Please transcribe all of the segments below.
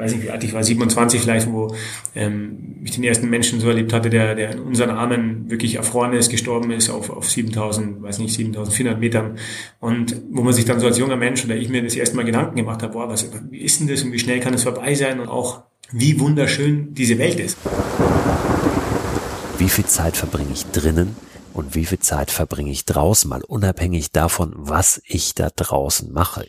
weiß nicht wie alt ich war, 27 vielleicht, wo ähm, ich den ersten Menschen so erlebt hatte, der, der in unseren Armen wirklich erfroren ist, gestorben ist auf, auf 7000, weiß nicht, 7400 Metern. Und wo man sich dann so als junger Mensch oder ich mir das erste Mal Gedanken gemacht habe, boah, was, wie ist denn das und wie schnell kann es vorbei sein und auch wie wunderschön diese Welt ist. Wie viel Zeit verbringe ich drinnen und wie viel Zeit verbringe ich draußen, mal unabhängig davon, was ich da draußen mache.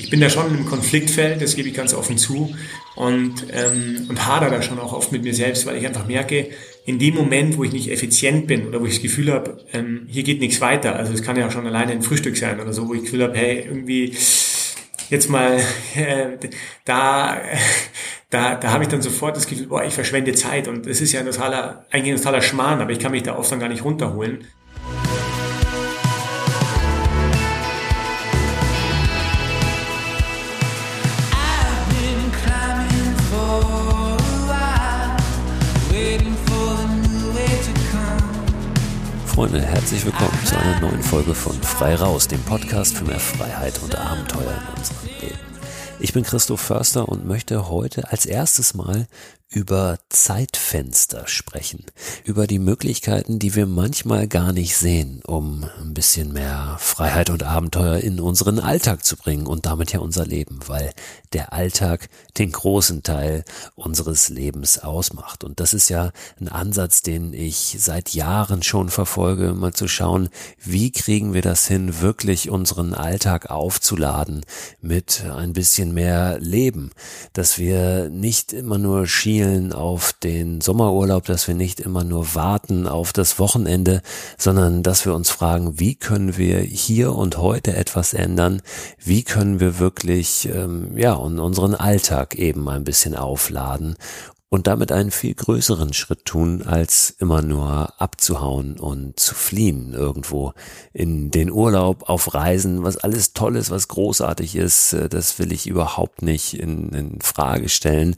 Ich bin da schon im Konfliktfeld, das gebe ich ganz offen zu und, ähm, und hader da schon auch oft mit mir selbst, weil ich einfach merke, in dem Moment, wo ich nicht effizient bin oder wo ich das Gefühl habe, ähm, hier geht nichts weiter, also es kann ja schon alleine ein Frühstück sein oder so, wo ich das Gefühl habe, hey, irgendwie jetzt mal äh, da da, da habe ich dann sofort das Gefühl, boah, ich verschwende Zeit und es ist ja ein totaler, eigentlich ein totaler Schmarrn, aber ich kann mich da oft dann gar nicht runterholen. Freunde, herzlich willkommen zu einer neuen Folge von Frei Raus, dem Podcast für mehr Freiheit und Abenteuer in unserem Leben. Ich bin Christoph Förster und möchte heute als erstes mal über Zeitfenster sprechen, über die Möglichkeiten, die wir manchmal gar nicht sehen, um ein bisschen mehr Freiheit und Abenteuer in unseren Alltag zu bringen und damit ja unser Leben, weil der Alltag den großen Teil unseres Lebens ausmacht. Und das ist ja ein Ansatz, den ich seit Jahren schon verfolge, mal zu schauen, wie kriegen wir das hin, wirklich unseren Alltag aufzuladen mit ein bisschen mehr Leben, dass wir nicht immer nur schieben schielen auf den Sommerurlaub, dass wir nicht immer nur warten auf das Wochenende, sondern dass wir uns fragen, wie können wir hier und heute etwas ändern? Wie können wir wirklich ähm, ja unseren Alltag eben ein bisschen aufladen und damit einen viel größeren Schritt tun, als immer nur abzuhauen und zu fliehen irgendwo in den Urlaub, auf Reisen, was alles toll ist, was großartig ist, äh, das will ich überhaupt nicht in, in Frage stellen.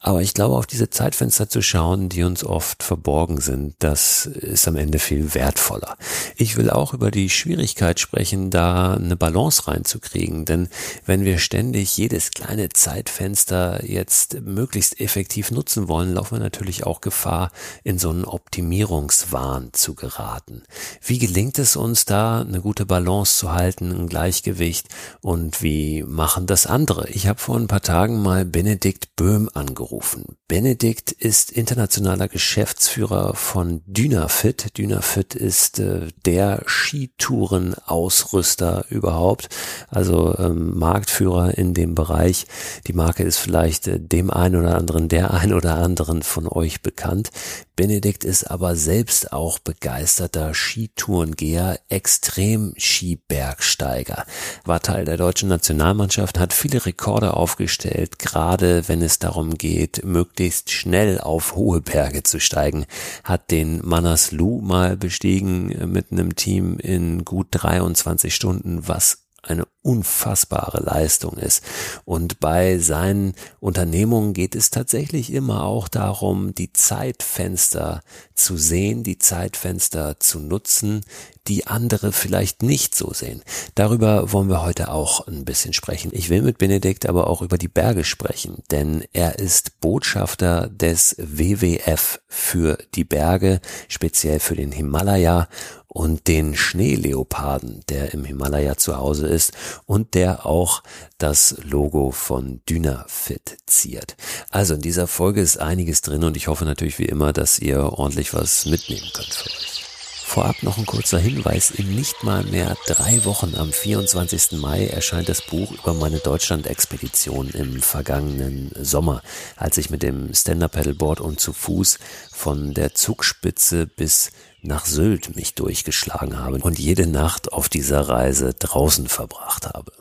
Aber ich glaube, auf diese Zeitfenster zu schauen, die uns oft verborgen sind, das ist am Ende viel wertvoller. Ich will auch über die Schwierigkeit sprechen, da eine Balance reinzukriegen, denn wenn wir ständig jedes kleine Zeitfenster jetzt möglichst effektiv nutzen, nutzen wollen, laufen wir natürlich auch Gefahr, in so einen Optimierungswahn zu geraten. Wie gelingt es uns da, eine gute Balance zu halten, ein Gleichgewicht und wie machen das andere? Ich habe vor ein paar Tagen mal Benedikt Böhm angerufen. Benedikt ist internationaler Geschäftsführer von Dynafit. Dynafit ist äh, der Skitourenausrüster überhaupt, also ähm, Marktführer in dem Bereich. Die Marke ist vielleicht äh, dem einen oder anderen, der ein oder anderen von euch bekannt. Benedikt ist aber selbst auch begeisterter Skitourengeher, Extrem-Skibergsteiger, war Teil der deutschen Nationalmannschaft, hat viele Rekorde aufgestellt, gerade wenn es darum geht, möglichst schnell auf hohe Berge zu steigen, hat den Manaslu mal bestiegen mit einem Team in gut 23 Stunden, was eine unfassbare Leistung ist. Und bei seinen Unternehmungen geht es tatsächlich immer auch darum, die Zeitfenster zu sehen, die Zeitfenster zu nutzen, die andere vielleicht nicht so sehen. Darüber wollen wir heute auch ein bisschen sprechen. Ich will mit Benedikt aber auch über die Berge sprechen, denn er ist Botschafter des WWF für die Berge, speziell für den Himalaya und den Schneeleoparden, der im Himalaya zu Hause ist und der auch das Logo von Dynafit ziert. Also in dieser Folge ist einiges drin und ich hoffe natürlich wie immer, dass ihr ordentlich was mitnehmen könnt für euch. Vorab noch ein kurzer Hinweis. In nicht mal mehr drei Wochen am 24. Mai erscheint das Buch über meine Deutschland-Expedition im vergangenen Sommer, als ich mit dem Stand-Up-Paddleboard und zu Fuß von der Zugspitze bis nach Sylt mich durchgeschlagen habe und jede Nacht auf dieser Reise draußen verbracht habe.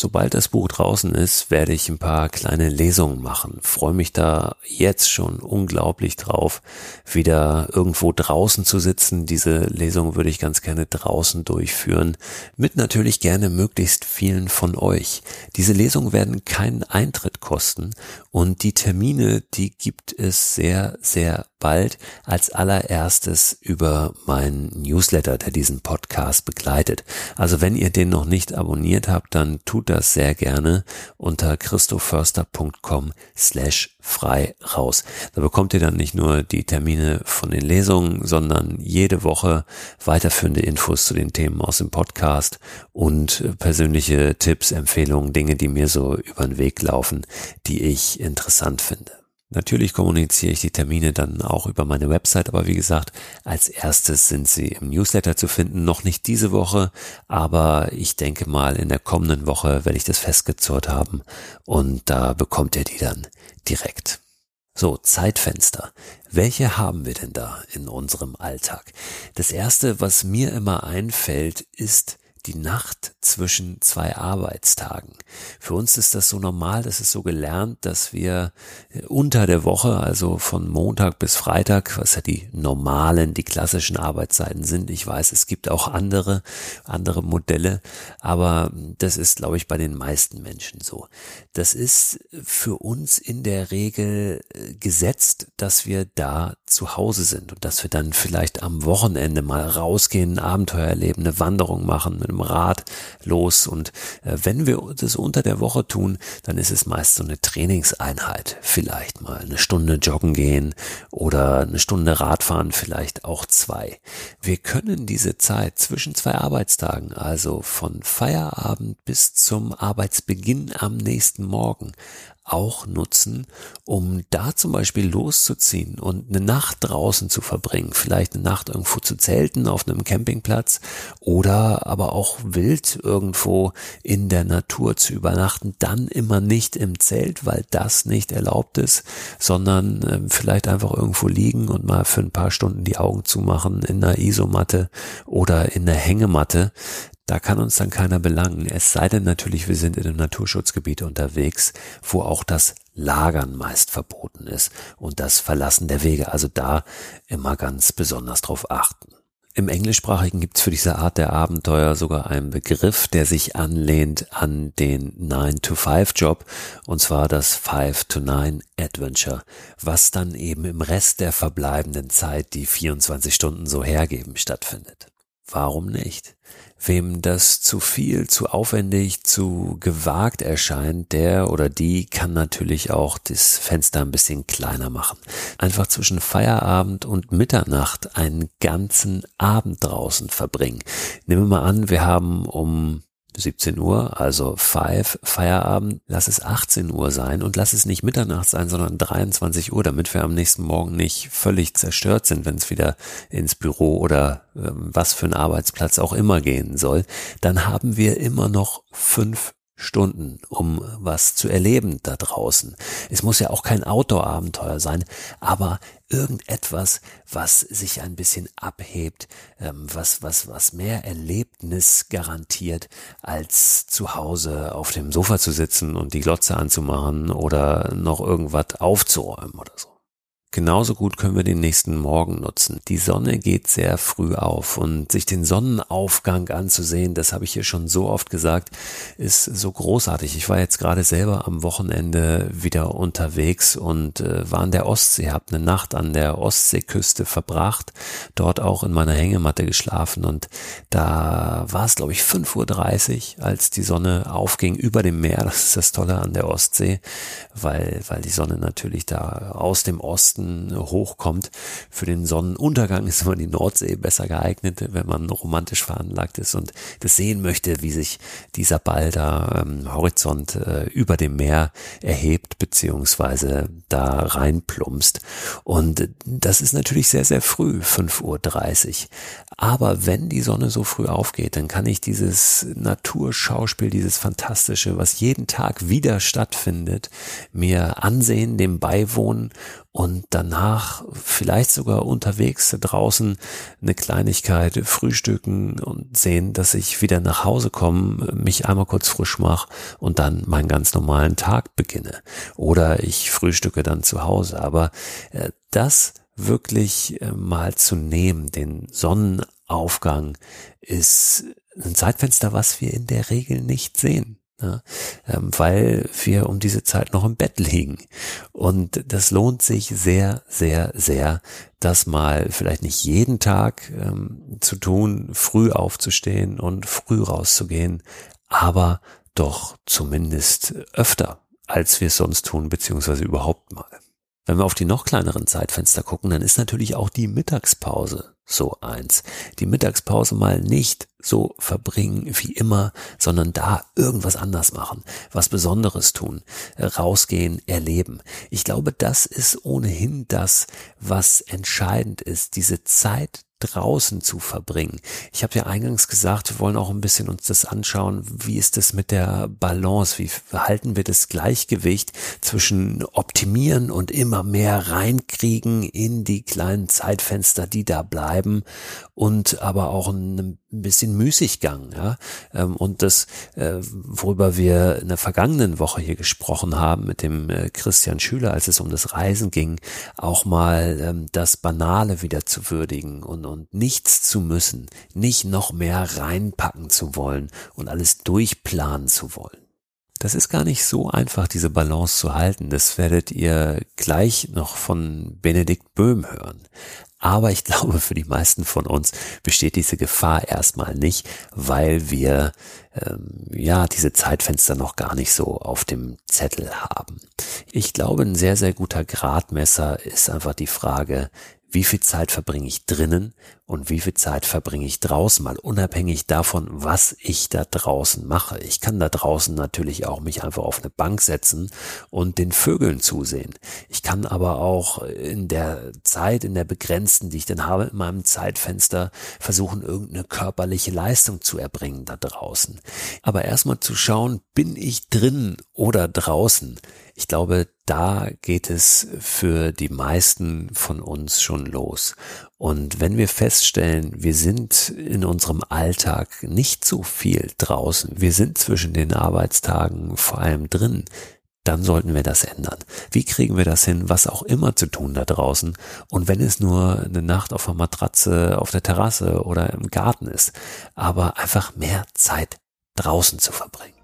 Sobald das Buch draußen ist, werde ich ein paar kleine Lesungen machen. Freue mich da jetzt schon unglaublich drauf, wieder irgendwo draußen zu sitzen. Diese Lesung würde ich ganz gerne draußen durchführen, mit natürlich gerne möglichst vielen von euch. Diese Lesungen werden keinen Eintritt kosten und die Termine, die gibt es sehr, sehr bald als allererstes über meinen Newsletter, der diesen Podcast begleitet. Also wenn ihr den noch nicht abonniert habt, dann tut das sehr gerne unter christoförster.com slash frei raus. Da bekommt ihr dann nicht nur die Termine von den Lesungen, sondern jede Woche weiterführende Infos zu den Themen aus dem Podcast und persönliche Tipps, Empfehlungen, Dinge, die mir so über den Weg laufen, die ich interessant finde. Natürlich kommuniziere ich die Termine dann auch über meine Website, aber wie gesagt, als erstes sind sie im Newsletter zu finden. Noch nicht diese Woche, aber ich denke mal, in der kommenden Woche werde ich das festgezurrt haben und da bekommt ihr die dann direkt. So, Zeitfenster. Welche haben wir denn da in unserem Alltag? Das erste, was mir immer einfällt, ist die Nacht zwischen zwei Arbeitstagen. Für uns ist das so normal, das ist so gelernt, dass wir äh, unter der Woche, also von Montag bis Freitag, was ja die normalen, die klassischen Arbeitszeiten sind. Ich weiß, es gibt auch andere, andere Modelle, aber das ist, glaube ich, bei den meisten Menschen so. Das ist für uns in der Regel äh, gesetzt, dass wir da zu Hause sind und dass wir dann vielleicht am Wochenende mal rausgehen, ein Abenteuer erleben, eine Wanderung machen, mit dem Rad los. Und äh, wenn wir das unter der Woche tun, dann ist es meist so eine Trainingseinheit. Vielleicht mal eine Stunde joggen gehen oder eine Stunde Radfahren, vielleicht auch zwei. Wir können diese Zeit zwischen zwei Arbeitstagen, also von Feierabend bis zum Arbeitsbeginn am nächsten Morgen, auch nutzen, um da zum Beispiel loszuziehen und eine Nacht draußen zu verbringen, vielleicht eine Nacht irgendwo zu zelten auf einem Campingplatz oder aber auch wild irgendwo in der Natur zu übernachten, dann immer nicht im Zelt, weil das nicht erlaubt ist, sondern äh, vielleicht einfach irgendwo liegen und mal für ein paar Stunden die Augen zumachen in einer Isomatte oder in einer Hängematte. Da kann uns dann keiner belangen. Es sei denn natürlich, wir sind in einem Naturschutzgebiet unterwegs, wo auch das Lagern meist verboten ist und das Verlassen der Wege. Also da immer ganz besonders drauf achten. Im Englischsprachigen gibt es für diese Art der Abenteuer sogar einen Begriff, der sich anlehnt an den 9-to-5-Job, und zwar das 5-to-9-Adventure, was dann eben im Rest der verbleibenden Zeit, die 24 Stunden so hergeben, stattfindet. Warum nicht? Wem das zu viel, zu aufwendig, zu gewagt erscheint, der oder die kann natürlich auch das Fenster ein bisschen kleiner machen. Einfach zwischen Feierabend und Mitternacht einen ganzen Abend draußen verbringen. Nehmen wir mal an, wir haben um 17 Uhr, also 5, Feierabend, lass es 18 Uhr sein und lass es nicht Mitternacht sein, sondern 23 Uhr, damit wir am nächsten Morgen nicht völlig zerstört sind, wenn es wieder ins Büro oder äh, was für ein Arbeitsplatz auch immer gehen soll, dann haben wir immer noch fünf Stunden, um was zu erleben da draußen. Es muss ja auch kein Outdoor-Abenteuer sein, aber irgendetwas, was sich ein bisschen abhebt, ähm, was, was, was mehr Erlebnis garantiert, als zu Hause auf dem Sofa zu sitzen und die Glotze anzumachen oder noch irgendwas aufzuräumen oder so. Genauso gut können wir den nächsten Morgen nutzen. Die Sonne geht sehr früh auf und sich den Sonnenaufgang anzusehen, das habe ich hier schon so oft gesagt, ist so großartig. Ich war jetzt gerade selber am Wochenende wieder unterwegs und äh, war an der Ostsee, habe eine Nacht an der Ostseeküste verbracht, dort auch in meiner Hängematte geschlafen und da war es, glaube ich, 5.30 Uhr, als die Sonne aufging über dem Meer. Das ist das Tolle an der Ostsee, weil, weil die Sonne natürlich da aus dem Osten Osten hochkommt. Für den Sonnenuntergang ist immer die Nordsee besser geeignet, wenn man romantisch veranlagt ist und das sehen möchte, wie sich dieser Ball da ähm, Horizont äh, über dem Meer erhebt, beziehungsweise da reinplumpst. Und das ist natürlich sehr, sehr früh, 5.30 Uhr. Aber wenn die Sonne so früh aufgeht, dann kann ich dieses Naturschauspiel, dieses Fantastische, was jeden Tag wieder stattfindet, mir ansehen, dem beiwohnen und danach vielleicht sogar unterwegs draußen eine Kleinigkeit frühstücken und sehen, dass ich wieder nach Hause komme, mich einmal kurz frisch mache und dann meinen ganz normalen Tag beginne. Oder ich frühstücke dann zu Hause. Aber äh, das wirklich äh, mal zu nehmen, den Sonnenaufgang, ist ein Zeitfenster, was wir in der Regel nicht sehen. Ja, ähm, weil wir um diese Zeit noch im Bett liegen. Und das lohnt sich sehr, sehr, sehr, das mal vielleicht nicht jeden Tag ähm, zu tun, früh aufzustehen und früh rauszugehen, aber doch zumindest öfter, als wir es sonst tun, beziehungsweise überhaupt mal. Wenn wir auf die noch kleineren Zeitfenster gucken, dann ist natürlich auch die Mittagspause so eins. Die Mittagspause mal nicht so verbringen wie immer, sondern da irgendwas anders machen, was Besonderes tun, rausgehen, erleben. Ich glaube, das ist ohnehin das, was entscheidend ist, diese Zeit draußen zu verbringen. Ich habe ja eingangs gesagt, wir wollen auch ein bisschen uns das anschauen, wie ist das mit der Balance, wie halten wir das Gleichgewicht zwischen optimieren und immer mehr reinkriegen in die kleinen Zeitfenster, die da bleiben und aber auch ein bisschen Müßiggang, ja. Ähm, und das, äh, worüber wir in der vergangenen Woche hier gesprochen haben mit dem äh, Christian Schüler, als es um das Reisen ging, auch mal ähm, das Banale wieder zu würdigen und, und nichts zu müssen, nicht noch mehr reinpacken zu wollen und alles durchplanen zu wollen. Das ist gar nicht so einfach, diese Balance zu halten. Das werdet ihr gleich noch von Benedikt Böhm hören. Aber ich glaube, für die meisten von uns besteht diese Gefahr erstmal nicht, weil wir ähm, ja diese Zeitfenster noch gar nicht so auf dem Zettel haben. Ich glaube, ein sehr, sehr guter Gradmesser ist einfach die Frage, wie viel Zeit verbringe ich drinnen und wie viel Zeit verbringe ich draußen, mal unabhängig davon, was ich da draußen mache. Ich kann da draußen natürlich auch mich einfach auf eine Bank setzen und den Vögeln zusehen. Ich kann aber auch in der Zeit, in der begrenzten, die ich dann habe, in meinem Zeitfenster versuchen, irgendeine körperliche Leistung zu erbringen da draußen. Aber erstmal zu schauen, bin ich drin oder draußen? Ich glaube, da geht es für die meisten von uns schon los. Und wenn wir feststellen, wir sind in unserem Alltag nicht so viel draußen, wir sind zwischen den Arbeitstagen vor allem drin, dann sollten wir das ändern. Wie kriegen wir das hin, was auch immer zu tun da draußen? Und wenn es nur eine Nacht auf der Matratze, auf der Terrasse oder im Garten ist, aber einfach mehr Zeit draußen zu verbringen.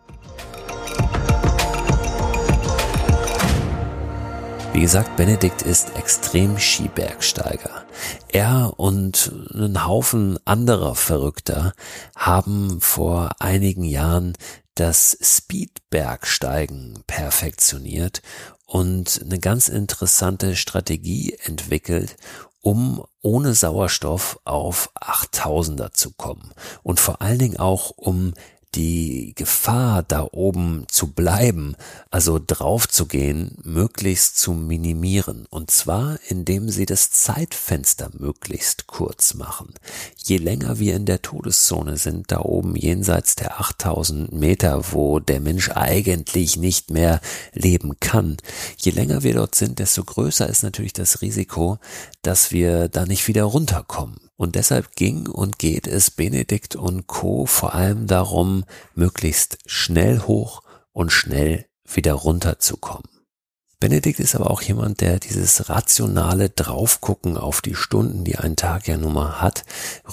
Wie gesagt, Benedikt ist extrem Skibergsteiger. Er und ein Haufen anderer Verrückter haben vor einigen Jahren das Speedbergsteigen perfektioniert und eine ganz interessante Strategie entwickelt, um ohne Sauerstoff auf 8000er zu kommen und vor allen Dingen auch um die Gefahr, da oben zu bleiben, also drauf zu gehen, möglichst zu minimieren. Und zwar, indem sie das Zeitfenster möglichst kurz machen. Je länger wir in der Todeszone sind, da oben jenseits der 8000 Meter, wo der Mensch eigentlich nicht mehr leben kann, je länger wir dort sind, desto größer ist natürlich das Risiko, dass wir da nicht wieder runterkommen. Und deshalb ging und geht es Benedikt und Co. vor allem darum, möglichst schnell hoch und schnell wieder runterzukommen. Benedikt ist aber auch jemand, der dieses rationale Draufgucken auf die Stunden, die ein Tag ja nun mal hat,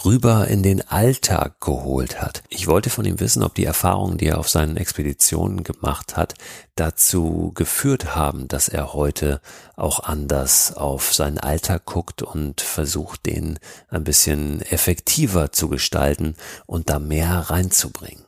rüber in den Alltag geholt hat. Ich wollte von ihm wissen, ob die Erfahrungen, die er auf seinen Expeditionen gemacht hat, dazu geführt haben, dass er heute auch anders auf seinen Alltag guckt und versucht, den ein bisschen effektiver zu gestalten und da mehr reinzubringen.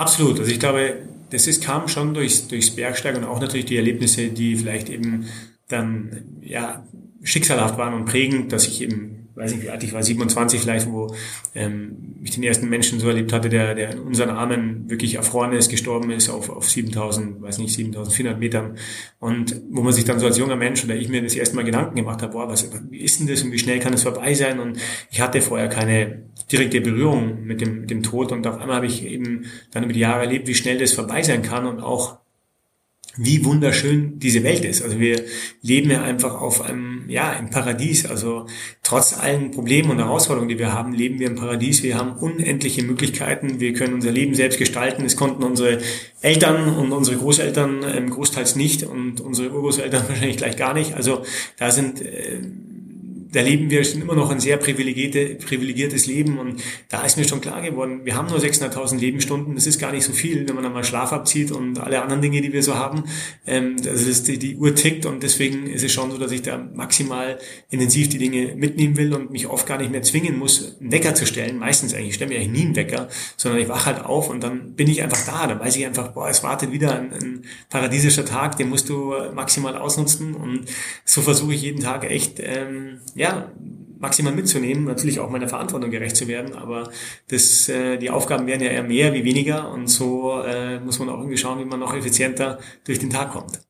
Absolut. Also ich glaube, das ist, kam schon durchs, durchs Bergsteigen und auch natürlich die Erlebnisse, die vielleicht eben dann ja schicksalhaft waren und prägend, dass ich eben weiß nicht wie alt ich war, 27 vielleicht, wo ähm, ich den ersten Menschen so erlebt hatte, der, der in unseren Armen wirklich erfroren ist, gestorben ist auf, auf 7000, weiß nicht, 7400 Metern. Und wo man sich dann so als junger Mensch oder ich mir das erste Mal Gedanken gemacht habe, boah, was, wie ist denn das und wie schnell kann es vorbei sein? Und ich hatte vorher keine direkte Berührung mit dem, mit dem Tod und auf einmal habe ich eben dann über die Jahre erlebt, wie schnell das vorbei sein kann und auch wie wunderschön diese Welt ist. Also wir leben ja einfach auf einem, ja, im Paradies. Also trotz allen Problemen und Herausforderungen, die wir haben, leben wir im Paradies. Wir haben unendliche Möglichkeiten. Wir können unser Leben selbst gestalten. Es konnten unsere Eltern und unsere Großeltern ähm, großteils nicht und unsere Urgroßeltern wahrscheinlich gleich gar nicht. Also da sind äh, da leben wir immer noch ein sehr privilegierte, privilegiertes Leben und da ist mir schon klar geworden, wir haben nur 600.000 Lebensstunden, das ist gar nicht so viel, wenn man einmal Schlaf abzieht und alle anderen Dinge, die wir so haben. Ähm, also die, die Uhr tickt und deswegen ist es schon so, dass ich da maximal intensiv die Dinge mitnehmen will und mich oft gar nicht mehr zwingen muss, einen Wecker zu stellen. Meistens eigentlich, ich stelle mir eigentlich nie einen Wecker, sondern ich wache halt auf und dann bin ich einfach da. Dann weiß ich einfach, boah, es wartet wieder ein, ein paradiesischer Tag, den musst du maximal ausnutzen und so versuche ich jeden Tag echt ähm, ja, maximal mitzunehmen, natürlich auch meiner Verantwortung gerecht zu werden, aber das, äh, die Aufgaben werden ja eher mehr wie weniger und so äh, muss man auch irgendwie schauen, wie man noch effizienter durch den Tag kommt.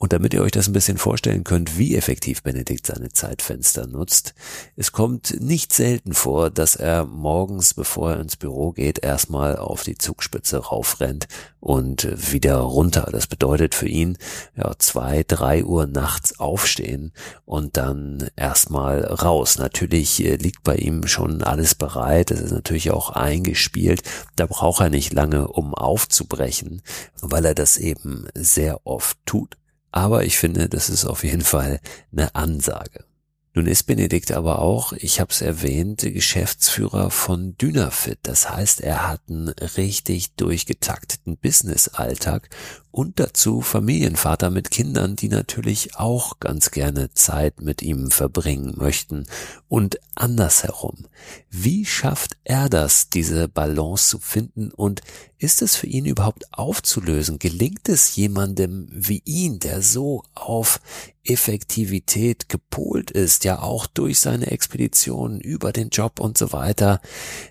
Und damit ihr euch das ein bisschen vorstellen könnt, wie effektiv Benedikt seine Zeitfenster nutzt, es kommt nicht selten vor, dass er morgens, bevor er ins Büro geht, erstmal auf die Zugspitze raufrennt und wieder runter. Das bedeutet für ihn, ja, zwei, drei Uhr nachts aufstehen und dann erstmal raus. Natürlich äh, liegt bei ihm schon alles bereit. Es ist natürlich auch eingespielt. Da braucht er nicht lange, um aufzubrechen, weil er das eben sehr oft tut. Aber ich finde, das ist auf jeden Fall eine Ansage. Nun ist Benedikt aber auch, ich habe es erwähnt, Geschäftsführer von Dynafit. Das heißt, er hat einen richtig durchgetakteten Business-Alltag und dazu Familienvater mit Kindern, die natürlich auch ganz gerne Zeit mit ihm verbringen möchten und andersherum. Wie schafft er das, diese Balance zu finden und ist es für ihn überhaupt aufzulösen? Gelingt es jemandem wie ihn, der so auf Effektivität gepolt ist, ja auch durch seine Expeditionen über den Job und so weiter,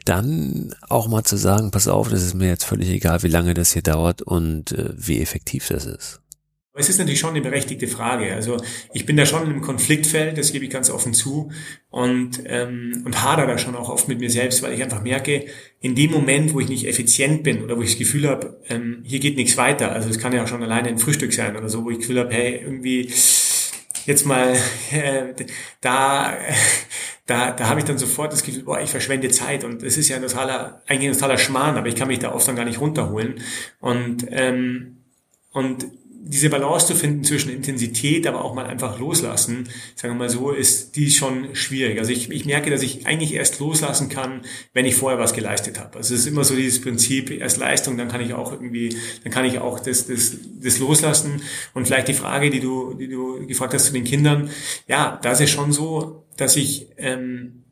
dann auch mal zu sagen, pass auf, das ist mir jetzt völlig egal, wie lange das hier dauert und äh, wie effektiv das ist. Es ist natürlich schon eine berechtigte Frage. Also ich bin da schon im Konfliktfeld, das gebe ich ganz offen zu und ähm, und hader da schon auch oft mit mir selbst, weil ich einfach merke, in dem Moment, wo ich nicht effizient bin oder wo ich das Gefühl habe, ähm, hier geht nichts weiter. Also es kann ja auch schon alleine ein Frühstück sein oder so, wo ich das Gefühl habe, hey irgendwie jetzt mal äh, da da, da habe ich dann sofort das Gefühl, boah, ich verschwende Zeit und es ist ja ein totaler, eigentlich ein totaler Schmarrn, aber ich kann mich da oft dann gar nicht runterholen. Und, ähm, und diese Balance zu finden zwischen Intensität, aber auch mal einfach loslassen, sagen wir mal so, ist die schon schwierig. Also ich, ich merke, dass ich eigentlich erst loslassen kann, wenn ich vorher was geleistet habe. Also es ist immer so dieses Prinzip, erst Leistung, dann kann ich auch irgendwie, dann kann ich auch das, das, das loslassen. Und vielleicht die Frage, die du, die du gefragt hast zu den Kindern, ja, da ist schon so, dass ich ähm,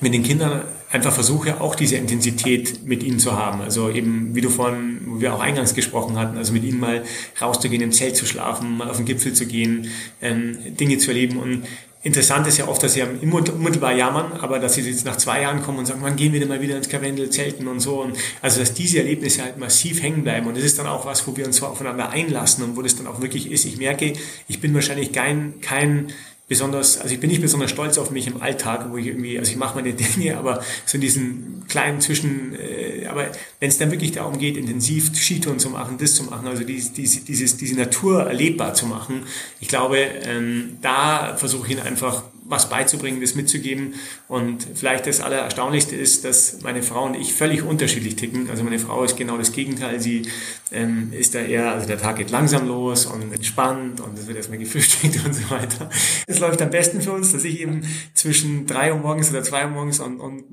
mit den Kindern einfach versuche, auch diese Intensität mit ihnen zu haben. Also eben, wie du vorhin, wo wir auch eingangs gesprochen hatten, also mit ihnen mal rauszugehen, im Zelt zu schlafen, mal auf den Gipfel zu gehen, ähm, Dinge zu erleben. Und interessant ist ja oft, dass sie unmittelbar jammern, aber dass sie jetzt nach zwei Jahren kommen und sagen, wann gehen wir denn mal wieder ins Karwendel, Zelten und so. Und also, dass diese Erlebnisse halt massiv hängen bleiben. Und das ist dann auch was, wo wir uns so aufeinander einlassen und wo das dann auch wirklich ist. Ich merke, ich bin wahrscheinlich kein, kein besonders, also ich bin nicht besonders stolz auf mich im Alltag, wo ich irgendwie, also ich mache meine Dinge, aber so in diesen kleinen Zwischen, äh, aber wenn es dann wirklich darum geht, intensiv Skitouren zu machen, das zu machen, also diese, diese, dieses, diese Natur erlebbar zu machen, ich glaube, ähm, da versuche ich ihn einfach was beizubringen, das mitzugeben. Und vielleicht das Allererstaunlichste ist, dass meine Frau und ich völlig unterschiedlich ticken. Also meine Frau ist genau das Gegenteil. Sie ähm, ist da eher, also der Tag geht langsam los und entspannt und es wird erstmal gefrühstückt und so weiter. Es läuft am besten für uns, dass ich eben zwischen drei Uhr morgens oder zwei Uhr morgens und, und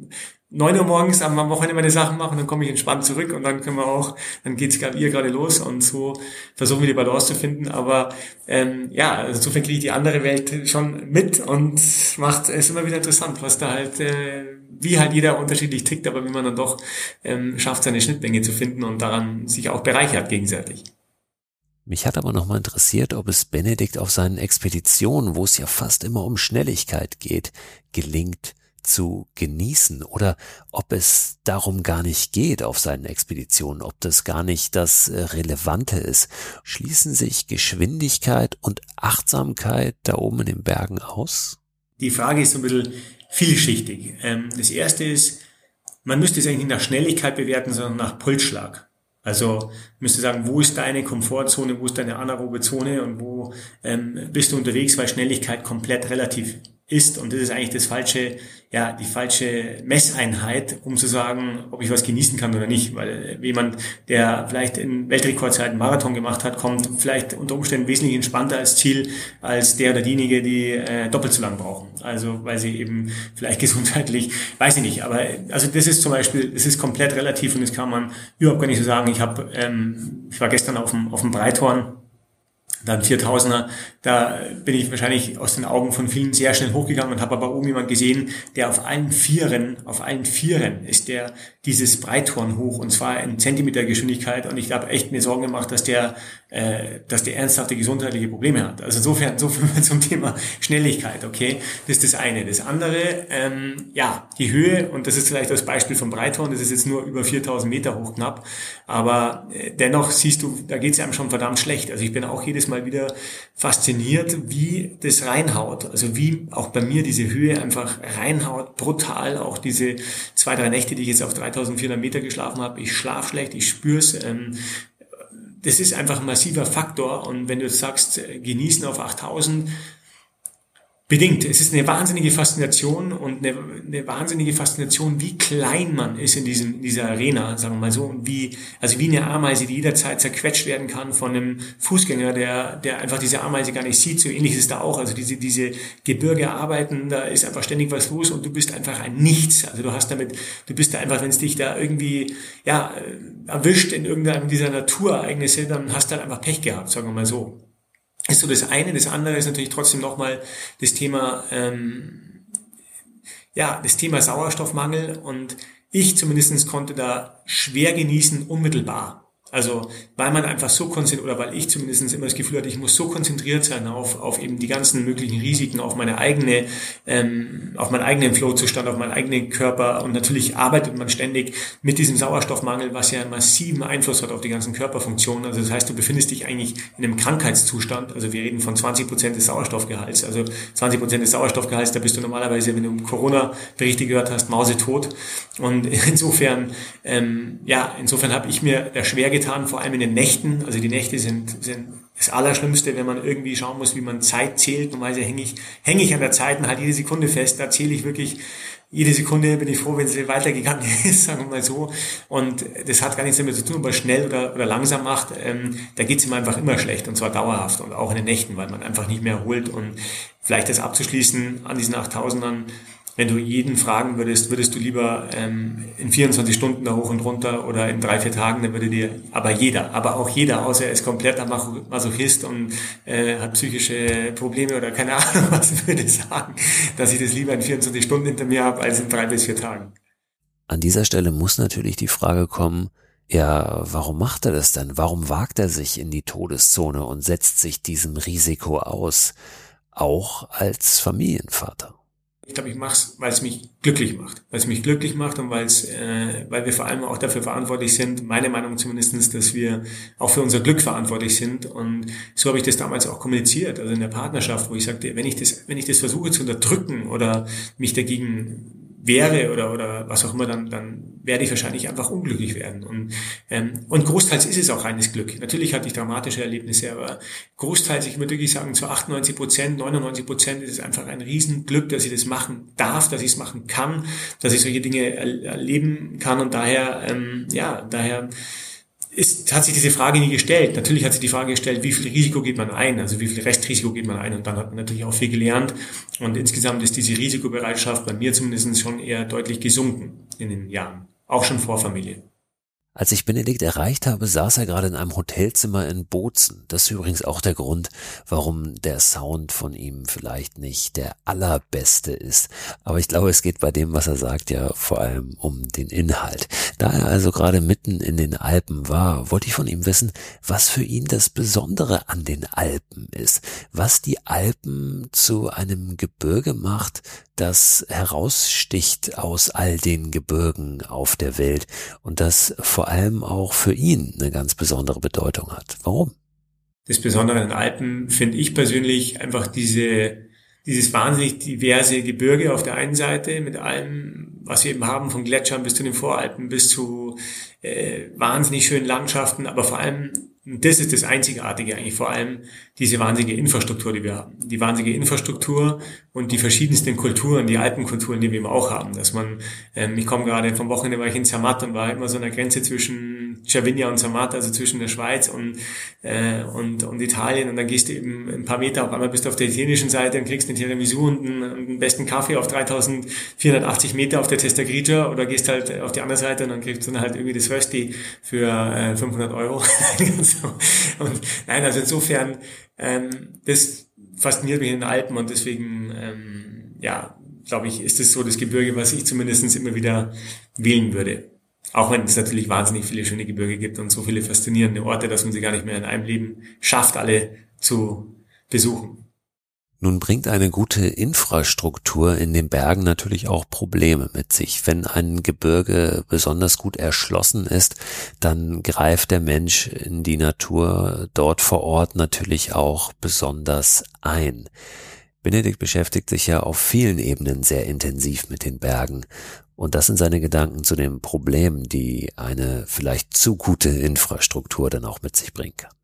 9 Uhr morgens am Wochenende meine Sachen machen, dann komme ich entspannt zurück und dann können wir auch, dann geht's ihr gerade los und so versuchen wir die Balance zu finden. Aber ähm, ja, also insofern kriege ich die andere Welt schon mit und macht es immer wieder interessant, was da halt, äh, wie halt jeder unterschiedlich tickt, aber wie man dann doch ähm, schafft, seine Schnittmenge zu finden und daran sich auch bereichert gegenseitig. Mich hat aber nochmal interessiert, ob es Benedikt auf seinen Expeditionen, wo es ja fast immer um Schnelligkeit geht, gelingt, zu genießen oder ob es darum gar nicht geht auf seinen Expeditionen, ob das gar nicht das äh, Relevante ist. Schließen sich Geschwindigkeit und Achtsamkeit da oben in den Bergen aus? Die Frage ist so ein bisschen vielschichtig. Ähm, das erste ist, man müsste es eigentlich nicht nach Schnelligkeit bewerten, sondern nach Pulsschlag. Also müsste sagen, wo ist deine Komfortzone, wo ist deine anaerobe Zone und wo ähm, bist du unterwegs, weil Schnelligkeit komplett relativ ist. Und das ist eigentlich das falsche, ja, die falsche Messeinheit, um zu sagen, ob ich was genießen kann oder nicht. Weil jemand, der vielleicht in Weltrekordzeiten Marathon gemacht hat, kommt vielleicht unter Umständen wesentlich entspannter als Ziel als der oder diejenige, die äh, doppelt so lang brauchen. Also weil sie eben vielleicht gesundheitlich, weiß ich nicht. Aber also das ist zum Beispiel, das ist komplett relativ und das kann man überhaupt gar nicht so sagen. Ich habe, ähm, ich war gestern auf dem, auf dem Breithorn dann 4000er, da bin ich wahrscheinlich aus den Augen von vielen sehr schnell hochgegangen und habe aber oben jemand gesehen, der auf allen Vieren, auf allen Vieren ist der dieses Breithorn hoch und zwar in Zentimeter Geschwindigkeit und ich habe echt mir Sorgen gemacht, dass der, äh, dass der ernsthafte gesundheitliche Probleme hat. Also insofern, so viel zum Thema Schnelligkeit, okay? Das ist das eine. Das andere, ähm, ja, die Höhe und das ist vielleicht das Beispiel vom Breithorn, das ist jetzt nur über 4000 Meter hoch knapp, aber äh, dennoch siehst du, da geht es einem schon verdammt schlecht. Also ich bin auch jedes Mal wieder fasziniert, wie das reinhaut. Also wie auch bei mir diese Höhe einfach reinhaut, brutal. Auch diese zwei, drei Nächte, die ich jetzt auf 3400 Meter geschlafen habe. Ich schlaf schlecht, ich spür's. Ähm, das ist einfach ein massiver Faktor. Und wenn du sagst, äh, genießen auf 8000, Bedingt. Es ist eine wahnsinnige Faszination und eine, eine, wahnsinnige Faszination, wie klein man ist in diesem, in dieser Arena, sagen wir mal so, und wie, also wie eine Ameise, die jederzeit zerquetscht werden kann von einem Fußgänger, der, der einfach diese Ameise gar nicht sieht. So ähnlich ist es da auch. Also diese, diese Gebirge arbeiten, da ist einfach ständig was los und du bist einfach ein Nichts. Also du hast damit, du bist da einfach, wenn es dich da irgendwie, ja, erwischt in irgendeinem dieser Naturereignisse, dann hast du halt einfach Pech gehabt, sagen wir mal so ist so das eine. Das andere ist natürlich trotzdem nochmal das Thema, ähm, ja, das Thema Sauerstoffmangel und ich zumindestens konnte da schwer genießen, unmittelbar. Also weil man einfach so konzentriert, oder weil ich zumindest immer das Gefühl hatte, ich muss so konzentriert sein auf, auf eben die ganzen möglichen Risiken, auf meine eigene, ähm, auf meinen eigenen Flowzustand, auf meinen eigenen Körper. Und natürlich arbeitet man ständig mit diesem Sauerstoffmangel, was ja einen massiven Einfluss hat auf die ganzen Körperfunktionen. Also das heißt, du befindest dich eigentlich in einem Krankheitszustand. Also wir reden von 20 Prozent des Sauerstoffgehalts. Also 20 Prozent des Sauerstoffgehalts, da bist du normalerweise, wenn du Corona-Berichte gehört hast, mausetot. Und insofern, ähm, ja, insofern habe ich mir da schwer getan, vor allem in den Nächten. Also die Nächte sind, sind das Allerschlimmste, wenn man irgendwie schauen muss, wie man Zeit zählt. Normalerweise hänge ich, hänge ich an der Zeit und halt jede Sekunde fest. Da zähle ich wirklich jede Sekunde bin ich froh, wenn sie weitergegangen ist, sagen wir mal so. Und das hat gar nichts damit zu tun, ob man schnell oder, oder langsam macht. Ähm, da geht es ihm einfach immer schlecht und zwar dauerhaft und auch in den Nächten, weil man einfach nicht mehr erholt. Und vielleicht das abzuschließen an diesen 8000ern, wenn du jeden fragen würdest, würdest du lieber ähm, in 24 Stunden da hoch und runter oder in drei, vier Tagen, dann würde dir, aber jeder, aber auch jeder, außer er ist kompletter Masochist und äh, hat psychische Probleme oder keine Ahnung was, würde sagen, dass ich das lieber in 24 Stunden hinter mir habe, als in drei bis vier Tagen. An dieser Stelle muss natürlich die Frage kommen, ja, warum macht er das denn? Warum wagt er sich in die Todeszone und setzt sich diesem Risiko aus? Auch als Familienvater. Ich glaube, ich mache es, weil es mich glücklich macht. Weil es mich glücklich macht und weil es, äh, weil wir vor allem auch dafür verantwortlich sind, meine Meinung zumindestens, dass wir auch für unser Glück verantwortlich sind. Und so habe ich das damals auch kommuniziert, also in der Partnerschaft, wo ich sagte, wenn ich das, wenn ich das versuche zu unterdrücken oder mich dagegen wäre oder, oder was auch immer, dann, dann werde ich wahrscheinlich einfach unglücklich werden. Und, ähm, und großteils ist es auch reines Glück. Natürlich hatte ich dramatische Erlebnisse, aber großteils, ich würde wirklich sagen, zu 98 Prozent, 99 Prozent ist es einfach ein Riesenglück, dass ich das machen darf, dass ich es machen kann, dass ich solche Dinge erleben kann und daher, ähm, ja, daher ist, hat sich diese Frage nie gestellt. Natürlich hat sich die Frage gestellt, wie viel Risiko geht man ein, also wie viel Restrisiko geht man ein und dann hat man natürlich auch viel gelernt und insgesamt ist diese Risikobereitschaft bei mir zumindest schon eher deutlich gesunken in den Jahren, auch schon vor Familie. Als ich Benedikt erreicht habe, saß er gerade in einem Hotelzimmer in Bozen. Das ist übrigens auch der Grund, warum der Sound von ihm vielleicht nicht der allerbeste ist. Aber ich glaube, es geht bei dem, was er sagt, ja vor allem um den Inhalt. Da er also gerade mitten in den Alpen war, wollte ich von ihm wissen, was für ihn das Besondere an den Alpen ist. Was die Alpen zu einem Gebirge macht, das heraussticht aus all den Gebirgen auf der Welt und das vor allem auch für ihn eine ganz besondere Bedeutung hat. Warum? Das Besondere an Alpen finde ich persönlich einfach diese, dieses wahnsinnig diverse Gebirge auf der einen Seite mit allem, was wir eben haben, von Gletschern bis zu den Voralpen, bis zu äh, wahnsinnig schönen Landschaften, aber vor allem das ist das Einzigartige eigentlich, vor allem diese wahnsinnige Infrastruktur, die wir haben. Die wahnsinnige Infrastruktur und die verschiedensten Kulturen, die Alpenkulturen, die wir eben auch haben. Dass man, ähm, ich komme gerade vom Wochenende war ich in Zermatt und war immer so an der Grenze zwischen Cervinia und Zermatt, also zwischen der Schweiz und, äh, und, und Italien. Und dann gehst du eben ein paar Meter, auf einmal bist du auf der italienischen Seite und kriegst eine Tiramisu und einen, einen besten Kaffee auf 3480 Meter auf der Testa Grigia oder gehst halt auf die andere Seite und dann kriegst du dann halt irgendwie das Rösti für äh, 500 Euro. und nein, also insofern, ähm, das fasziniert mich in den Alpen und deswegen, ähm, ja, glaube ich, ist es so das Gebirge, was ich zumindest immer wieder wählen würde. Auch wenn es natürlich wahnsinnig viele schöne Gebirge gibt und so viele faszinierende Orte, dass man sie gar nicht mehr in einem Leben schafft, alle zu besuchen. Nun bringt eine gute Infrastruktur in den Bergen natürlich auch Probleme mit sich. Wenn ein Gebirge besonders gut erschlossen ist, dann greift der Mensch in die Natur dort vor Ort natürlich auch besonders ein. Benedikt beschäftigt sich ja auf vielen Ebenen sehr intensiv mit den Bergen und das sind seine Gedanken zu den Problemen, die eine vielleicht zu gute Infrastruktur dann auch mit sich bringen kann.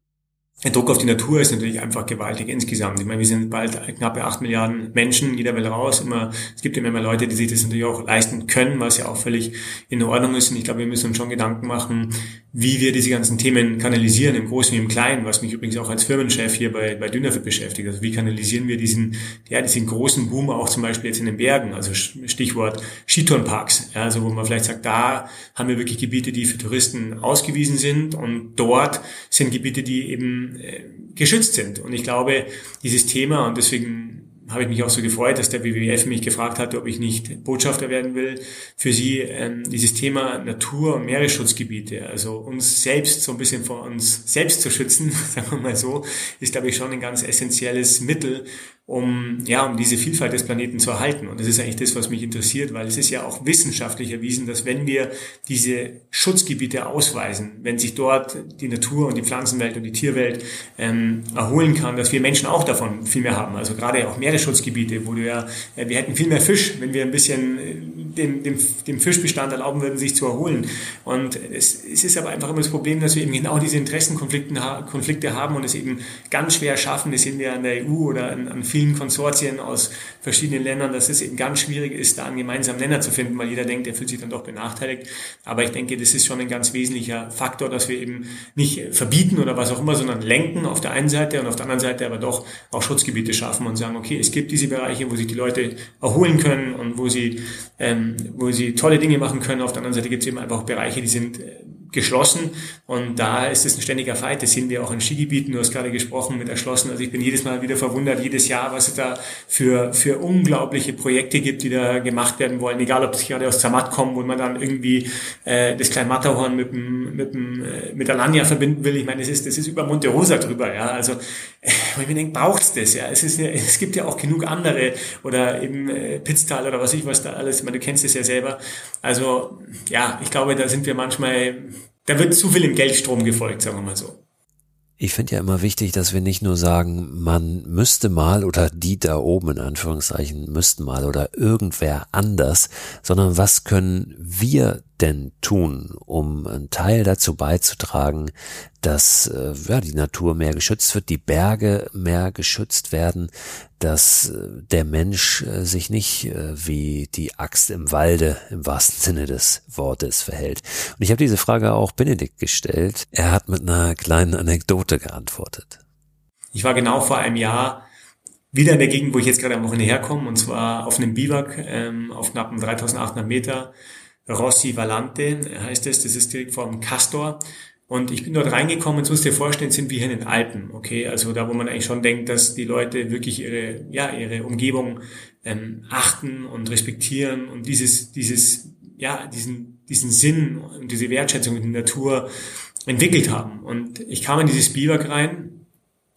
Der Druck auf die Natur ist natürlich einfach gewaltig insgesamt. Ich meine, wir sind bald knappe acht Milliarden Menschen, jeder will raus. Immer, es gibt immer mehr Leute, die sich das natürlich auch leisten können, was ja auch völlig in Ordnung ist. Und ich glaube, wir müssen uns schon Gedanken machen, wie wir diese ganzen Themen kanalisieren, im Großen wie im Kleinen, was mich übrigens auch als Firmenchef hier bei, bei Dynafit beschäftigt. Also wie kanalisieren wir diesen, ja, diesen großen Boom auch zum Beispiel jetzt in den Bergen, also Stichwort Skitourenparks, ja, also wo man vielleicht sagt, da haben wir wirklich Gebiete, die für Touristen ausgewiesen sind und dort sind Gebiete, die eben geschützt sind. Und ich glaube, dieses Thema, und deswegen habe ich mich auch so gefreut, dass der WWF mich gefragt hatte, ob ich nicht Botschafter werden will für sie. Ähm, dieses Thema Natur- und Meeresschutzgebiete, also uns selbst so ein bisschen vor uns selbst zu schützen, sagen wir mal so, ist, glaube ich, schon ein ganz essentielles Mittel, um, ja, um diese Vielfalt des Planeten zu erhalten. Und das ist eigentlich das, was mich interessiert, weil es ist ja auch wissenschaftlich erwiesen, dass wenn wir diese Schutzgebiete ausweisen, wenn sich dort die Natur und die Pflanzenwelt und die Tierwelt ähm, erholen kann, dass wir Menschen auch davon viel mehr haben. Also gerade auch Meeresschutzgebiete, wo du ja, äh, wir hätten viel mehr Fisch, wenn wir ein bisschen äh, dem, dem, dem Fischbestand erlauben würden, sich zu erholen. Und es, es ist aber einfach immer das Problem, dass wir eben genau diese Interessenkonflikte Konflikte haben und es eben ganz schwer schaffen, das sehen wir an der EU oder an, an vielen Konsortien aus verschiedenen Ländern, dass es eben ganz schwierig ist, da einen gemeinsamen Nenner zu finden, weil jeder denkt, er fühlt sich dann doch benachteiligt. Aber ich denke, das ist schon ein ganz wesentlicher Faktor, dass wir eben nicht verbieten oder was auch immer, sondern lenken auf der einen Seite und auf der anderen Seite aber doch auch Schutzgebiete schaffen und sagen, okay, es gibt diese Bereiche, wo sich die Leute erholen können und wo sie ähm, wo sie tolle Dinge machen können. Auf der anderen Seite gibt es eben einfach Bereiche, die sind äh, geschlossen und da ist es ein ständiger Fight. Das sehen wir auch in Skigebieten. Du hast gerade gesprochen mit erschlossen. Also ich bin jedes Mal wieder verwundert, jedes Jahr, was es da für, für unglaubliche Projekte gibt, die da gemacht werden wollen. Egal, ob das gerade aus Zermatt kommen, wo man dann irgendwie äh, das kleine Matterhorn mit dem, mit dem, äh, mit Alanya verbinden will. Ich meine, das ist, das ist über Monte Rosa drüber, ja. Also, äh, ich mir denke, braucht's das, ja. Es ist es gibt ja auch genug andere oder eben äh, Pitztal oder was ich was da alles. Ich meine, du kennst es ja selber. Also, ja, ich glaube, da sind wir manchmal da wird zu viel im Geldstrom gefolgt, sagen wir mal so. Ich finde ja immer wichtig, dass wir nicht nur sagen, man müsste mal oder die da oben in Anführungszeichen müssten mal oder irgendwer anders, sondern was können wir denn tun, um einen Teil dazu beizutragen, dass äh, ja, die Natur mehr geschützt wird, die Berge mehr geschützt werden, dass äh, der Mensch äh, sich nicht wie die Axt im Walde im wahrsten Sinne des Wortes verhält. Und ich habe diese Frage auch Benedikt gestellt. Er hat mit einer kleinen Anekdote geantwortet. Ich war genau vor einem Jahr wieder in der Gegend, wo ich jetzt gerade am Wochenende herkomme, und zwar auf einem Biwak ähm, auf knappen 3800 Meter Rossi Valante heißt es, das ist direkt vor dem Castor. Und ich bin dort reingekommen, so musst dir vorstellen, sind wir hier in den Alpen, okay? Also da, wo man eigentlich schon denkt, dass die Leute wirklich ihre, ja, ihre Umgebung ähm, achten und respektieren und dieses, dieses, ja, diesen, diesen Sinn und diese Wertschätzung in der Natur entwickelt haben. Und ich kam in dieses Biwak rein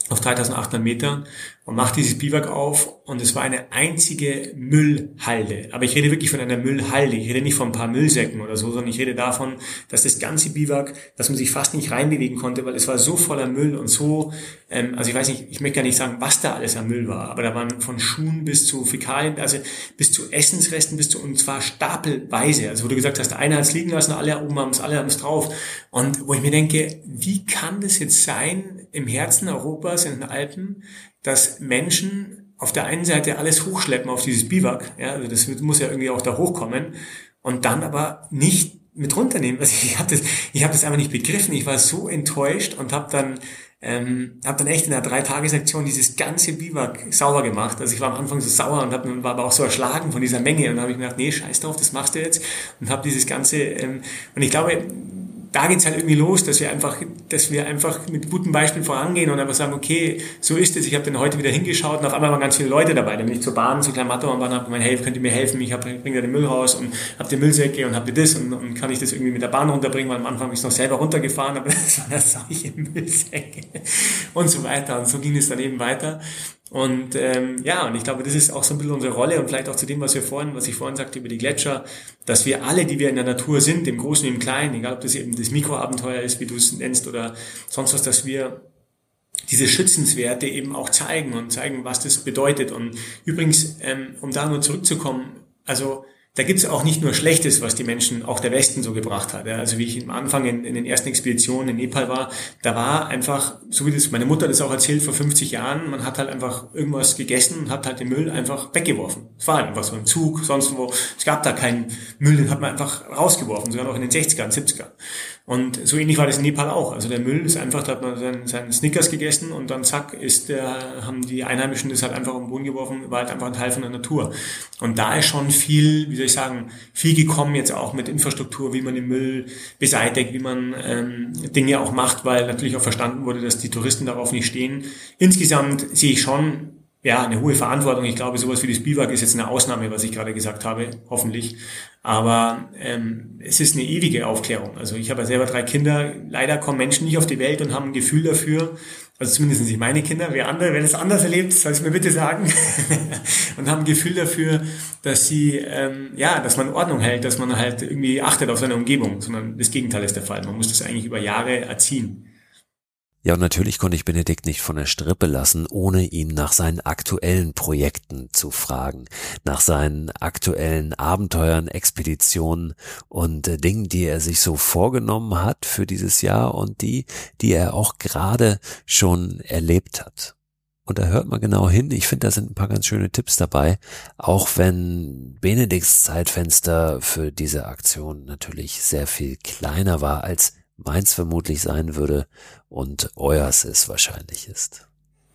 auf 3800 Meter und macht dieses Biwak auf und es war eine einzige Müllhalde. Aber ich rede wirklich von einer Müllhalde. Ich rede nicht von ein paar Müllsäcken oder so, sondern ich rede davon, dass das ganze Biwak, dass man sich fast nicht reinbewegen konnte, weil es war so voller Müll und so, ähm, also ich weiß nicht, ich möchte gar nicht sagen, was da alles an Müll war, aber da waren von Schuhen bis zu Fäkalien, also bis zu Essensresten, bis zu, und zwar stapelweise. Also wo du gesagt hast, einer hat es liegen lassen, alle oben haben es, alle haben es drauf. Und wo ich mir denke, wie kann das jetzt sein im Herzen Europas, in den Alpen, dass Menschen auf der einen Seite alles hochschleppen auf dieses Biwak, ja, also das muss ja irgendwie auch da hochkommen, und dann aber nicht mit runternehmen. Also ich habe das, ich habe das einfach nicht begriffen. Ich war so enttäuscht und habe dann ähm, habe dann echt in der drei Tagesektion dieses ganze Biwak sauber gemacht. Also ich war am Anfang so sauer und hab, war aber auch so erschlagen von dieser Menge und habe ich mir gedacht, nee, scheiß drauf, das machst du jetzt und habe dieses ganze ähm, und ich glaube, da geht's halt irgendwie los, dass wir einfach, dass wir einfach mit gutem Beispiel vorangehen und einfach sagen, okay, so ist es. Ich habe dann heute wieder hingeschaut und auf einmal waren ganz viele Leute dabei. Dann bin ich zur Bahn, zu Klamato und habe gemeint, hey, könnt ihr mir helfen? Ich bringe da den Müll raus und habt ihr Müllsäcke und ihr das und, und, kann ich das irgendwie mit der Bahn runterbringen, weil am Anfang bin ich noch selber runtergefahren, aber das waren ja solche Müllsäcke und so weiter. Und so ging es dann eben weiter. Und ähm, ja, und ich glaube, das ist auch so ein bisschen unsere Rolle und vielleicht auch zu dem, was wir vorhin, was ich vorhin sagte über die Gletscher, dass wir alle, die wir in der Natur sind, im Großen wie im Kleinen, egal ob das eben das Mikroabenteuer ist, wie du es nennst, oder sonst was, dass wir diese Schützenswerte eben auch zeigen und zeigen, was das bedeutet. Und übrigens, ähm, um da nur zurückzukommen, also da gibt es auch nicht nur Schlechtes, was die Menschen, auch der Westen so gebracht hat. Also wie ich am Anfang in, in, den ersten Expeditionen in Nepal war, da war einfach, so wie das meine Mutter das auch erzählt vor 50 Jahren, man hat halt einfach irgendwas gegessen und hat halt den Müll einfach weggeworfen. Es war halt einfach so ein Zug, sonst wo. Es gab da keinen Müll, den hat man einfach rausgeworfen, sogar noch in den 60ern, 70ern. Und so ähnlich war das in Nepal auch. Also der Müll ist einfach, da hat man seinen, seinen Snickers gegessen und dann zack, ist der, haben die Einheimischen das halt einfach den Boden geworfen, war halt einfach ein Teil von der Natur. Und da ist schon viel, wie soll ich sagen, viel gekommen jetzt auch mit Infrastruktur, wie man den Müll beseitigt, wie man ähm, Dinge auch macht, weil natürlich auch verstanden wurde, dass die Touristen darauf nicht stehen. Insgesamt sehe ich schon ja, eine hohe Verantwortung. Ich glaube, sowas wie das Biwak ist jetzt eine Ausnahme, was ich gerade gesagt habe, hoffentlich. Aber ähm, es ist eine ewige Aufklärung. Also ich habe ja selber drei Kinder. Leider kommen Menschen nicht auf die Welt und haben ein Gefühl dafür, also zumindest nicht meine Kinder, wer andere, wer das anders erlebt, soll es mir bitte sagen. und haben ein Gefühl dafür, dass sie, ähm, ja, dass man Ordnung hält, dass man halt irgendwie achtet auf seine Umgebung, sondern das Gegenteil ist der Fall. Man muss das eigentlich über Jahre erziehen. Ja, und natürlich konnte ich Benedikt nicht von der Strippe lassen, ohne ihn nach seinen aktuellen Projekten zu fragen, nach seinen aktuellen Abenteuern, Expeditionen und äh, Dingen, die er sich so vorgenommen hat für dieses Jahr und die, die er auch gerade schon erlebt hat. Und da hört man genau hin. Ich finde, da sind ein paar ganz schöne Tipps dabei, auch wenn Benedikts Zeitfenster für diese Aktion natürlich sehr viel kleiner war als meins vermutlich sein würde und euers es wahrscheinlich ist.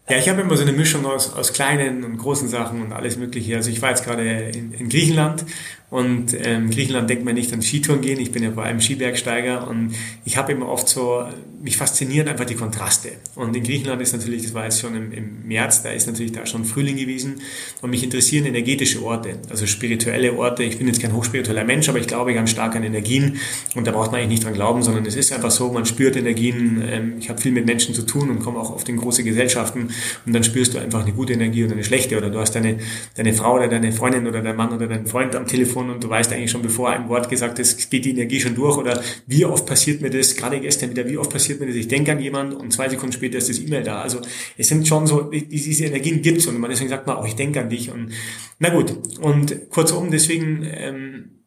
Ja, ich habe immer so eine Mischung aus, aus kleinen und großen Sachen und alles Mögliche. Also ich war jetzt gerade in, in Griechenland und ähm, Griechenland denkt man nicht an Skitouren gehen. Ich bin ja vor allem Skibergsteiger und ich habe immer oft so, mich faszinieren einfach die Kontraste. Und in Griechenland ist natürlich, das war jetzt schon im, im März, da ist natürlich da schon Frühling gewesen. Und mich interessieren energetische Orte, also spirituelle Orte. Ich bin jetzt kein hochspiritueller Mensch, aber ich glaube ganz stark an Energien. Und da braucht man eigentlich nicht dran glauben, sondern es ist einfach so, man spürt Energien. Ähm, ich habe viel mit Menschen zu tun und komme auch oft in große Gesellschaften. Und dann spürst du einfach eine gute Energie oder eine schlechte. Oder du hast deine, deine Frau oder deine Freundin oder dein Mann oder dein Freund am Telefon Telefon und du weißt eigentlich schon, bevor ein Wort gesagt ist, geht die Energie schon durch oder wie oft passiert mir das, gerade gestern wieder, wie oft passiert mir das, ich denke an jemanden und zwei Sekunden später ist das E-Mail da. Also es sind schon so, diese Energien gibt's und man deswegen sagt man, oh, ich denke an dich und na gut. Und kurzum, deswegen ähm,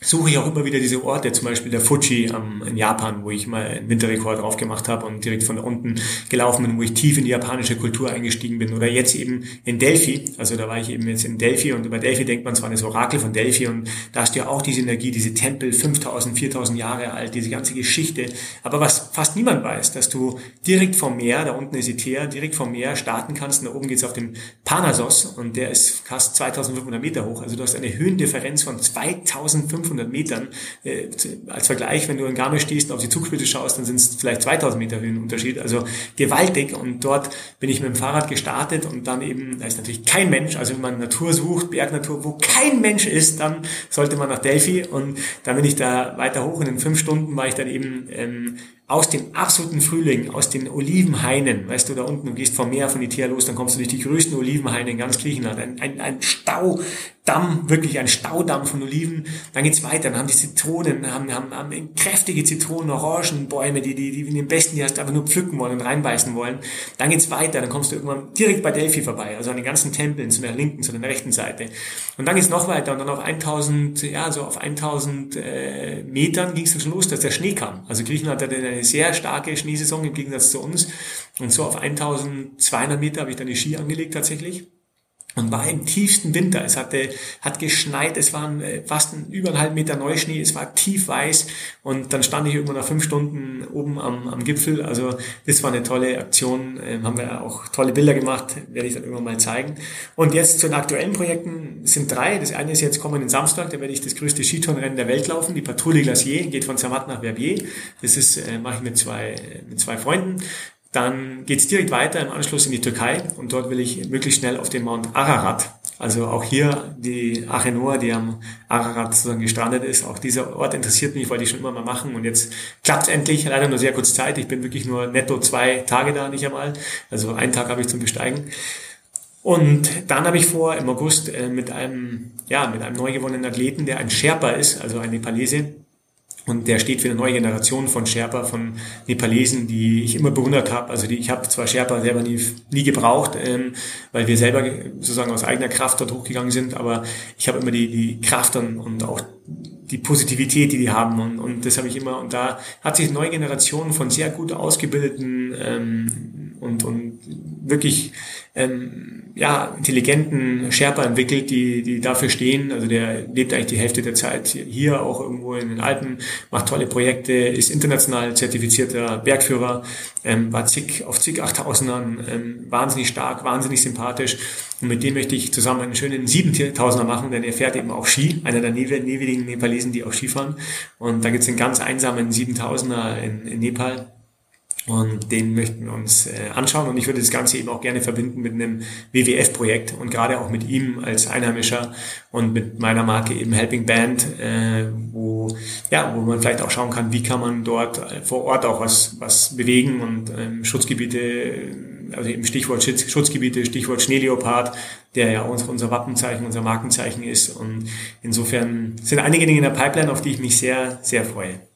suche ich auch immer wieder diese Orte, zum Beispiel der Fuji am, in Japan, wo ich mal einen Winterrekord drauf gemacht habe und direkt von da unten gelaufen bin, wo ich tief in die japanische Kultur eingestiegen bin. Oder jetzt eben in Delphi, also da war ich eben jetzt in Delphi und über Delphi denkt man zwar an das Orakel von Delphi und da hast du ja auch diese Energie, diese Tempel, 5000, 4000 Jahre alt, diese ganze Geschichte. Aber was fast niemand weiß, dass du direkt vom Meer, da unten ist Itea, direkt vom Meer starten kannst und da oben geht's auf den Parnassos und der ist fast 2500 Meter hoch. Also du hast eine Höhendifferenz von 2500 500 Metern. Äh, als Vergleich, wenn du in Garmisch stehst und auf die Zugspitze schaust, dann sind es vielleicht 2000 Meter Höhenunterschied. Also gewaltig. Und dort bin ich mit dem Fahrrad gestartet und dann eben, da ist natürlich kein Mensch, also wenn man Natur sucht, Bergnatur, wo kein Mensch ist, dann sollte man nach Delphi und dann bin ich da weiter hoch. Und in fünf Stunden war ich dann eben ähm, aus dem absoluten Frühling, aus den Olivenhainen, weißt du, da unten, du gehst vom Meer von Italien los, dann kommst du durch die größten Olivenhaine in ganz Griechenland, ein, ein, ein Stau, Damm, wirklich ein Staudamm von Oliven. Dann geht's weiter, dann haben die Zitronen, haben, haben, haben kräftige Zitronen, Orangenbäume, die, die, die in den besten, hast einfach nur pflücken wollen und reinbeißen wollen. Dann geht's weiter, dann kommst du irgendwann direkt bei Delphi vorbei, also an den ganzen Tempeln, zu der linken, zu der rechten Seite. Und dann geht's noch weiter und dann auf 1000, ja, so auf 1000 äh, Metern ging's dann schon los, dass der Schnee kam. Also Griechenland hatte eine sehr starke Schneesaison im Gegensatz zu uns. Und so auf 1200 Meter habe ich dann die Ski angelegt tatsächlich und war im tiefsten Winter. Es hatte, hat geschneit, es waren äh, fast über einen halben Meter Neuschnee, es war tief weiß und dann stand ich irgendwo nach fünf Stunden oben am, am Gipfel. Also das war eine tolle Aktion, ähm, haben wir auch tolle Bilder gemacht, werde ich dann irgendwann mal zeigen. Und jetzt zu den aktuellen Projekten sind drei. Das eine ist jetzt kommenden Samstag, da werde ich das größte Skitourenrennen der Welt laufen, die Patrouille Glacier, geht von Zermatt nach Verbier. Das ist, äh, mache ich mit zwei, mit zwei Freunden. Dann geht es direkt weiter im Anschluss in die Türkei und dort will ich möglichst schnell auf den Mount Ararat. Also auch hier die Achenoa, die am Ararat sozusagen gestrandet ist. Auch dieser Ort interessiert mich, wollte ich schon immer mal machen. Und jetzt klappt endlich, leider nur sehr kurz Zeit. Ich bin wirklich nur netto zwei Tage da, nicht einmal. Also einen Tag habe ich zum Besteigen. Und dann habe ich vor, im August äh, mit einem, ja, mit einem neu gewonnenen Athleten, der ein Sherpa ist, also ein Nepalese, und der steht für eine neue Generation von Sherpa, von Nepalesen, die ich immer bewundert habe. Also die, ich habe zwar Sherpa selber nie, nie gebraucht, ähm, weil wir selber sozusagen aus eigener Kraft dort hochgegangen sind, aber ich habe immer die, die Kraft und, und auch die Positivität, die die haben. Und, und das habe ich immer. Und da hat sich eine neue Generation von sehr gut ausgebildeten ähm, und, und wirklich ähm, ja, intelligenten Sherpa entwickelt, die, die dafür stehen. Also der lebt eigentlich die Hälfte der Zeit hier, auch irgendwo in den Alpen, macht tolle Projekte, ist international zertifizierter Bergführer, ähm, war zig, auf zig Achttausendern, ähm, wahnsinnig stark, wahnsinnig sympathisch. Und mit dem möchte ich zusammen einen schönen Siebentausender machen, denn er fährt eben auch Ski, einer der wenigen Nepalesen, die auch Ski fahren. Und da gibt es einen ganz einsamen Siebentausender in, in Nepal und den möchten wir uns äh, anschauen. Und ich würde das Ganze eben auch gerne verbinden mit einem WWF-Projekt und gerade auch mit ihm als Einheimischer und mit meiner Marke eben Helping Band, äh, wo, ja, wo man vielleicht auch schauen kann, wie kann man dort äh, vor Ort auch was, was bewegen und ähm, Schutzgebiete, also eben Stichwort Schutz, Schutzgebiete, Stichwort Schneeleopard, der ja unser, unser Wappenzeichen, unser Markenzeichen ist. Und insofern sind einige Dinge in der Pipeline, auf die ich mich sehr, sehr freue.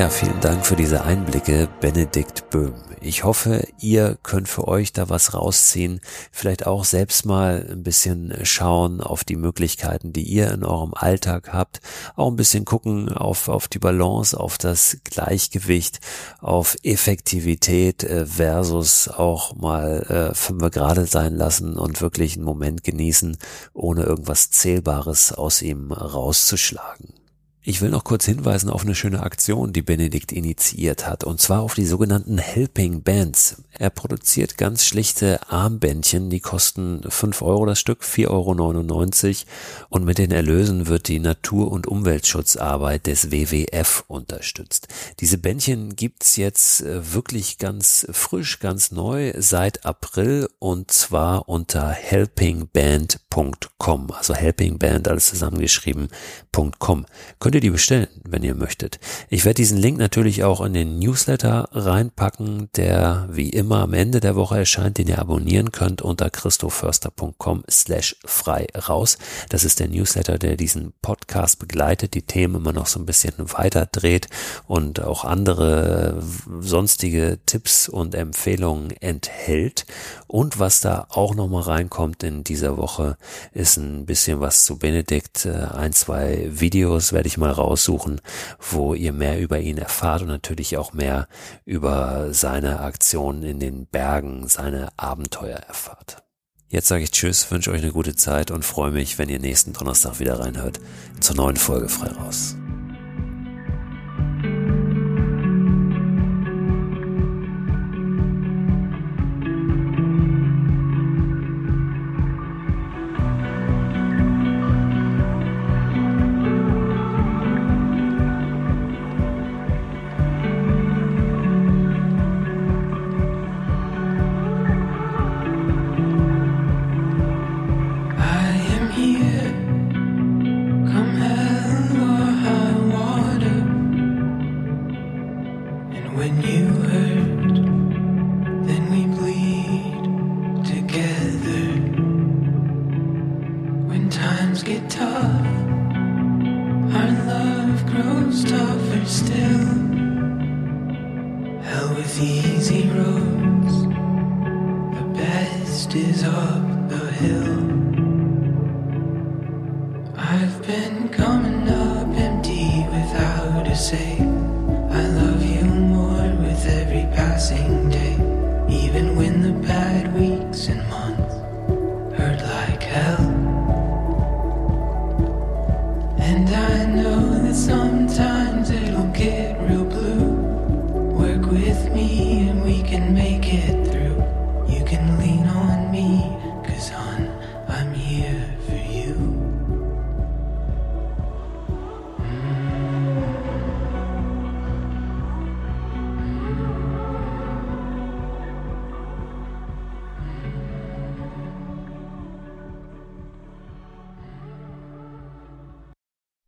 Ja, vielen Dank für diese Einblicke, Benedikt Böhm. Ich hoffe, ihr könnt für euch da was rausziehen, vielleicht auch selbst mal ein bisschen schauen auf die Möglichkeiten, die ihr in eurem Alltag habt, auch ein bisschen gucken auf, auf die Balance, auf das Gleichgewicht, auf Effektivität äh, versus auch mal äh, fünf gerade sein lassen und wirklich einen Moment genießen, ohne irgendwas Zählbares aus ihm rauszuschlagen. Ich will noch kurz hinweisen auf eine schöne Aktion, die Benedikt initiiert hat, und zwar auf die sogenannten Helping Bands. Er produziert ganz schlichte Armbändchen, die kosten 5 Euro das Stück, 4,99 Euro, und mit den Erlösen wird die Natur- und Umweltschutzarbeit des WWF unterstützt. Diese Bändchen gibt's jetzt äh, wirklich ganz frisch, ganz neu seit April und zwar unter helpingband.com, also helpingband alles zusammengeschrieben.com könnt ihr die bestellen, wenn ihr möchtet. Ich werde diesen Link natürlich auch in den Newsletter reinpacken, der wie immer am Ende der Woche erscheint, den ihr abonnieren könnt unter christoförster.com slash frei raus. Das ist der Newsletter, der diesen Podcast begleitet, die Themen immer noch so ein bisschen weiter dreht und auch andere sonstige Tipps und Empfehlungen enthält. Und was da auch nochmal reinkommt in dieser Woche, ist ein bisschen was zu Benedikt. Ein, zwei Videos werde ich mal raussuchen, wo ihr mehr über ihn erfahrt und natürlich auch mehr über seine Aktionen in den Bergen, seine Abenteuer erfahrt. Jetzt sage ich Tschüss, wünsche euch eine gute Zeit und freue mich, wenn ihr nächsten Donnerstag wieder reinhört zur neuen Folge frei raus.